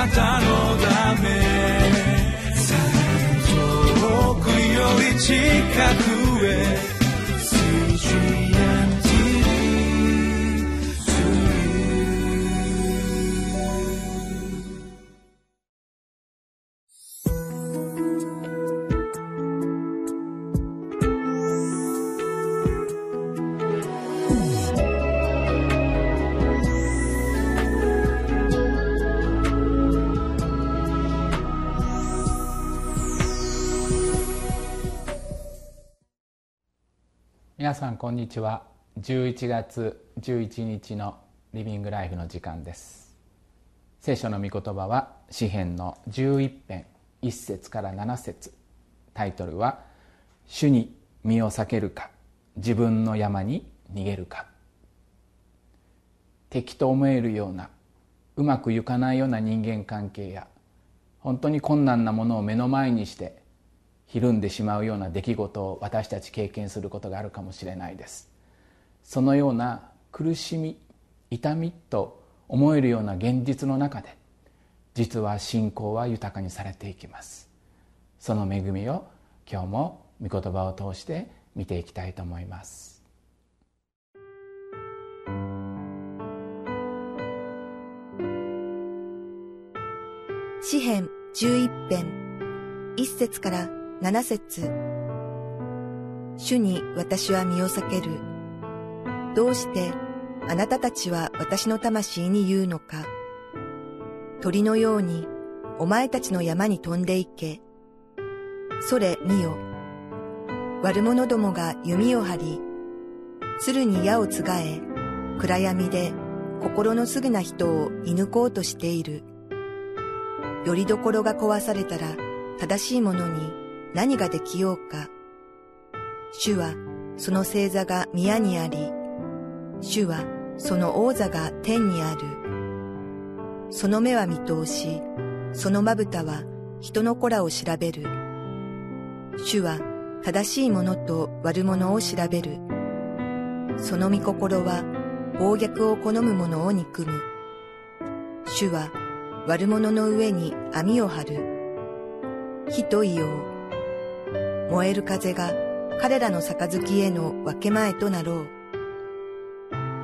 なたのため。遠くより近く。皆さんこんにちは。11月11日のリビングライフの時間です。聖書の御言葉は詩編の11編1節から7節。タイトルは「主に身を避けるか自分の山に逃げるか」敵と思えるようなうまくいかないような人間関係や本当に困難なものを目の前にしてひるんでしまうような出来事を私たち経験することがあるかもしれないです。そのような苦しみ痛みと思えるような現実の中で実は信仰は豊かにされていきます。その恵みを今日も御言葉を通して見ていきたいと思います。詩編11編1節から7節主に私は身を避ける。どうしてあなたたちは私の魂に言うのか。鳥のようにお前たちの山に飛んで行け。それ見よ。悪者どもが弓を張り、鶴に矢をつがえ、暗闇で心のすぐな人を射抜こうとしている。よりどころが壊されたら正しいものに何ができようか。主はその星座が宮にあり、主はその王座が天にある。その目は見通し、そのまぶたは人の子らを調べる。主は正しいものと悪者を調べる。その御心は暴虐を好む者を憎む。主は悪者の上に網を張る。火といよう。燃える風が彼らの杯への分け前となろう。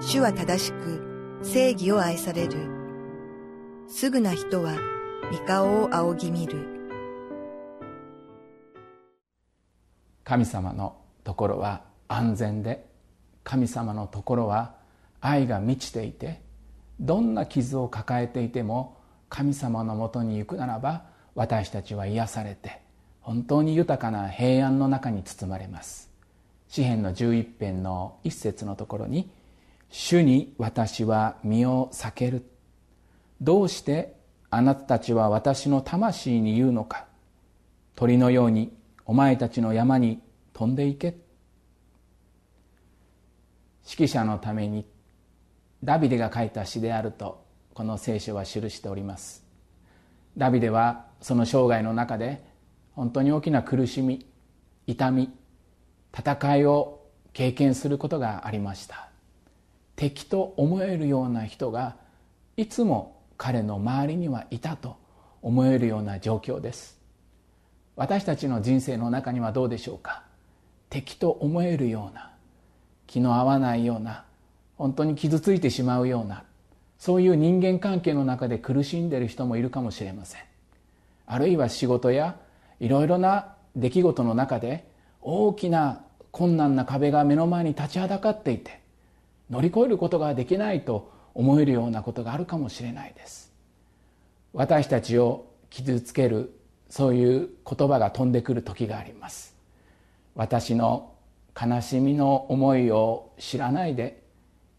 主は正しく正義を愛される。すぐな人は御顔を仰ぎ見る。神様のところは安全で神様のところは愛が満ちていてどんな傷を抱えていても神様のもとに行くならば私たちは癒されて本当に豊かな平安の中に包まれます。詩篇の11編の一節のところに「主に私は身を避ける」どうしてあなたたちは私の魂に言うのか。鳥のようにお前たちの山に飛んでいけ。指揮者のためにダビデが書いた詩であるとこの聖書は記しております。ダビデはその生涯の中で本当に大きな苦しみ痛み戦いを経験することがありました。敵と思えるような人がいつも彼の周りにはいたと思えるような状況です。私たちの人生の中にはどうでしょうか？敵と思えるような気の合わないような本当に傷ついてしまうようなそういう人間関係の中で苦しんでいる人もいるかもしれません。あるいは仕事やいろいろな出来事の中で大きな困難な壁が目の前に立ちはだかっていて乗り越えることができないと思えるようなことがあるかもしれないです。私たちを傷つけるそういう言葉が飛んでくる時があります。私の悲しみの思いを知らないで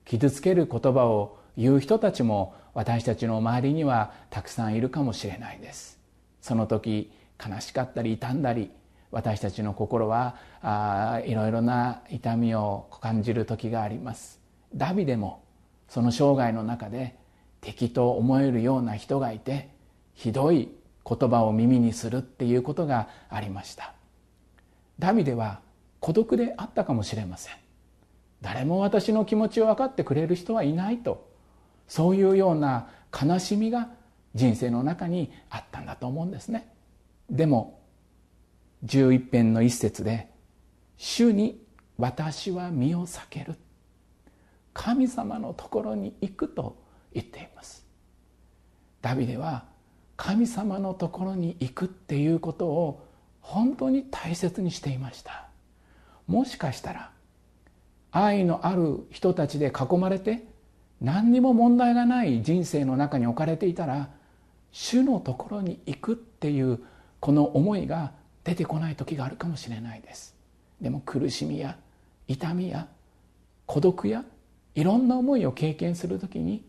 傷つける言葉を言う人たちも私たちの周りにはたくさんいるかもしれないです。その時悲しかったり痛んだり私たちの心はあいろいろな痛みを感じる時があります。ダビデもその生涯の中で敵と思えるような人がいてひどい言葉を耳にするっていうことがありました。ダビデは孤独であったかもしれません。誰も私の気持ちを分かってくれる人はいないとそういうような悲しみが人生の中にあったんだと思うんですね。でも11編の一節で「主に私は身を避ける」神様のところに行くと言っています。ダビデは神様のところに行くっていうことを本当に大切にしていました。もしかしたら愛のある人たちで囲まれて何にも問題がない人生の中に置かれていたら主のところに行くっていうこの思いが出てこない時があるかもしれないです。でも苦しみや痛みや孤独やいろんな思いを経験する時に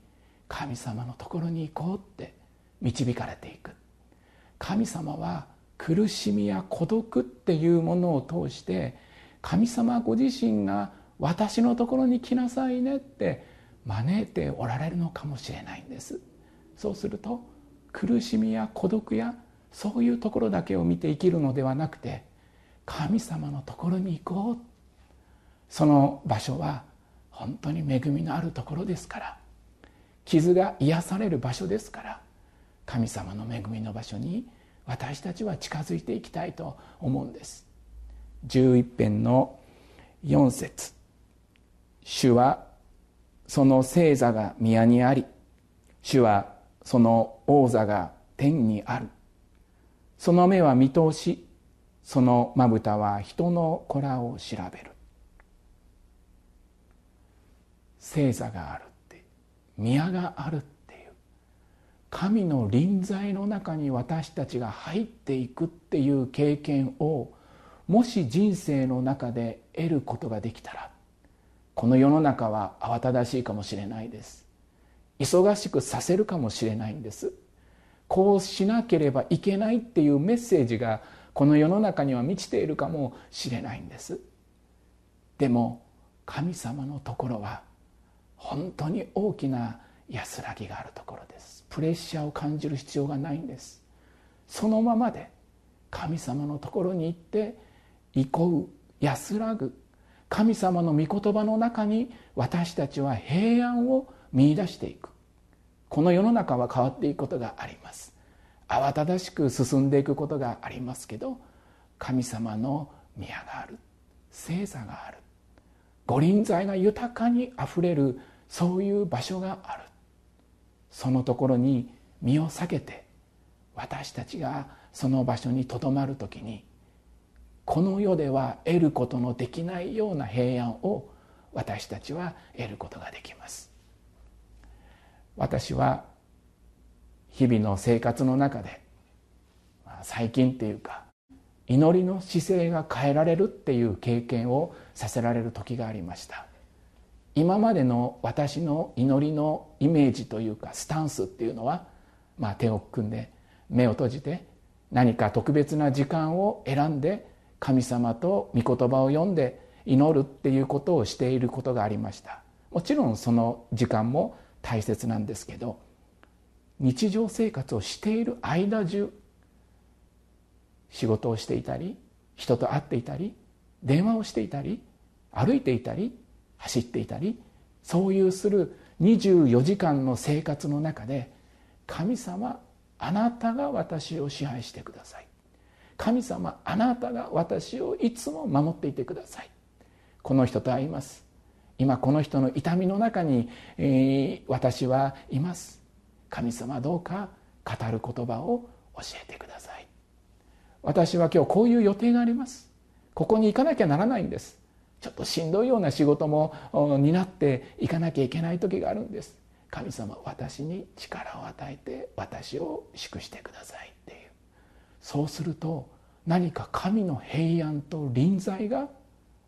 神様のところに行こうって導かれていく。神様は苦しみや孤独っていうものを通して神様ご自身が私のところに来なさいねって招いておられるのかもしれないんです。そうすると苦しみや孤独やそういうところだけを見て生きるのではなくて神様のところに行こう。その場所は本当に恵みのあるところですから。傷が癒される場所ですから。神様の恵みの場所に私たちは近づいていきたいと思うんです。11編の4節。主はその聖座が宮にあり主はその王座が天にある。その目は見通しそのまぶたは人の子らを調べる。聖座があるって宮があるっていう。神の臨在の中に私たちが入っていくっていう経験をもし人生の中で得ることができたらこの世の中は慌ただしいかもしれないです。忙しくさせるかもしれないんです。こうしなければいけないっていうメッセージがこの世の中には満ちているかもしれないんです。でも神様のところは本当に大きな安らぎがあるところです。プレッシャーを感じる必要がないんです。そのままで神様のところに行って憩う安らぐ。神様の御言葉の中に私たちは平安を見いだしていく。この世の中は変わっていくことがあります。慌ただしく進んでいくことがありますけど神様の宮がある。聖座がある。御臨在が豊かにあふれるそういう場所がある。そのところに身を避けて私たちがその場所にとどまる時にこの世では得ることのできないような平安を私たちは得ることができます。私は日々の生活の中で最近っていうか祈りの姿勢が変えられるっていう経験をさせられる時がありました。今までの私の祈りのイメージというかスタンスっていうのは、まあ、手を組んで目を閉じて何か特別な時間を選んで神様と御言葉を読んで祈るっていうことをしていることがありました。もちろんその時間も大切なんですけど日常生活をしている間中仕事をしていたり人と会っていたり電話をしていたり歩いていたり走っていたりそういうする24時間の生活の中で神様あなたが私を支配してください。神様あなたが私をいつも守っていてください。この人と会います。今この人の痛みの中に、え、私はいます。神様どうか語る言葉を教えてください。私は今日こういう予定があります。ここに行かなきゃならないんです。ちょっとしんどいような仕事も担っていかなきゃいけない時があるんです。神様私に力を与えて私を祝してくださいっていう。そうすると何か神の平安と臨在が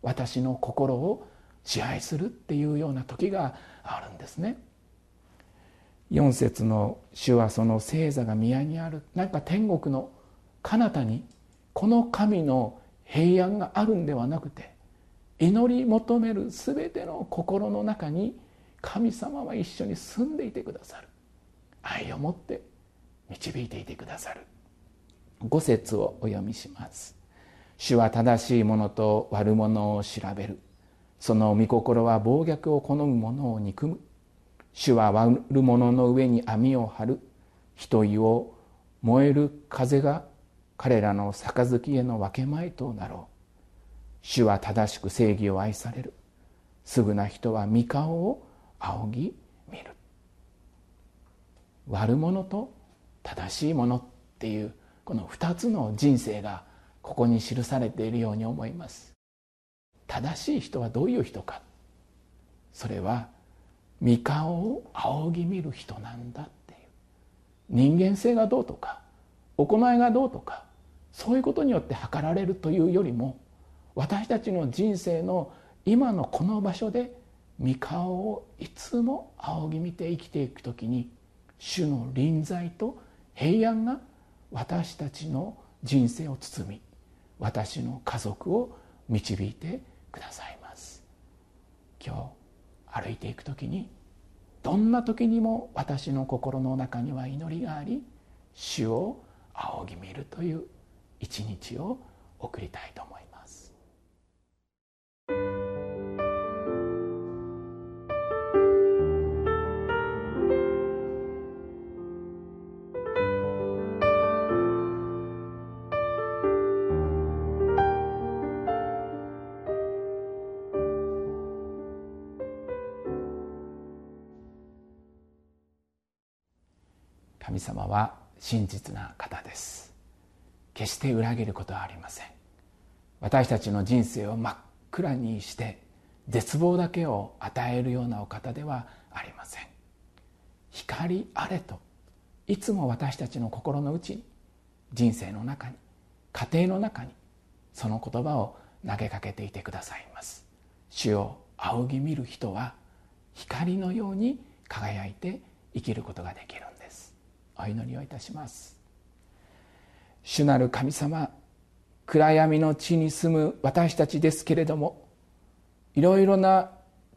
私の心を支配するっていうような時があるんですね。4節の「主はその聖座が宮にある」なんか天国の彼方にこの神の平安があるんではなくて祈り求める全ての心の中に神様は一緒に住んでいてくださる。愛を持って導いていてくださる。五節をお読みします。主は正しいものと悪者を調べる。その御心は暴虐を好む者を憎む。主は悪者の上に網を張る。人意を燃える風が彼らの杯への分け前となろう。主は正しく正義を愛される。すぐな人は御顔を仰ぎ見る。悪者と正しいものっていうこの二つの人生がここに記されているように思います。正しい人はどういう人か。それは御顔を仰ぎ見る人なんだっていう。人間性がどうとか行いがどうとかそういうことによって測られるというよりも私たちの人生の今のこの場所で御顔をいつも仰ぎ見て生きていく時に主の臨在と平安が私たちの人生を包み私の家族を導いてくださいます。今日歩いていく時にどんな時にも私の心の中には祈りがあり主を仰ぎ見るという一日を送りたいと思います。様は真実な方です。決して裏切ることはありません。私たちの人生を真っ暗にして絶望だけを与えるようなお方ではありません。光あれといつも私たちの心の内に人生の中に家庭の中にその言葉を投げかけていてくださいます。主を仰ぎ見る人は光のように輝いて生きることができるんです。お祈りをいたします。主なる神様暗闇の地に住む私たちですけれどもいろいろな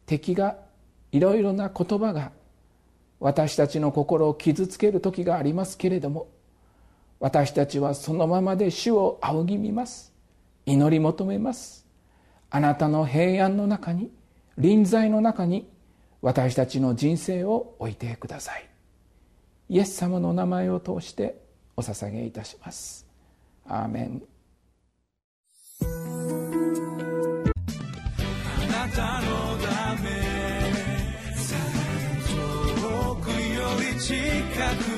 敵がいろいろな言葉が私たちの心を傷つける時がありますけれども私たちはそのままで主を仰ぎ見ます。祈り求めます。あなたの平安の中に臨在の中に私たちの人生を置いてください。イエス様の名前を通してお捧げいたします。アーメン。あなたのため遠くより近く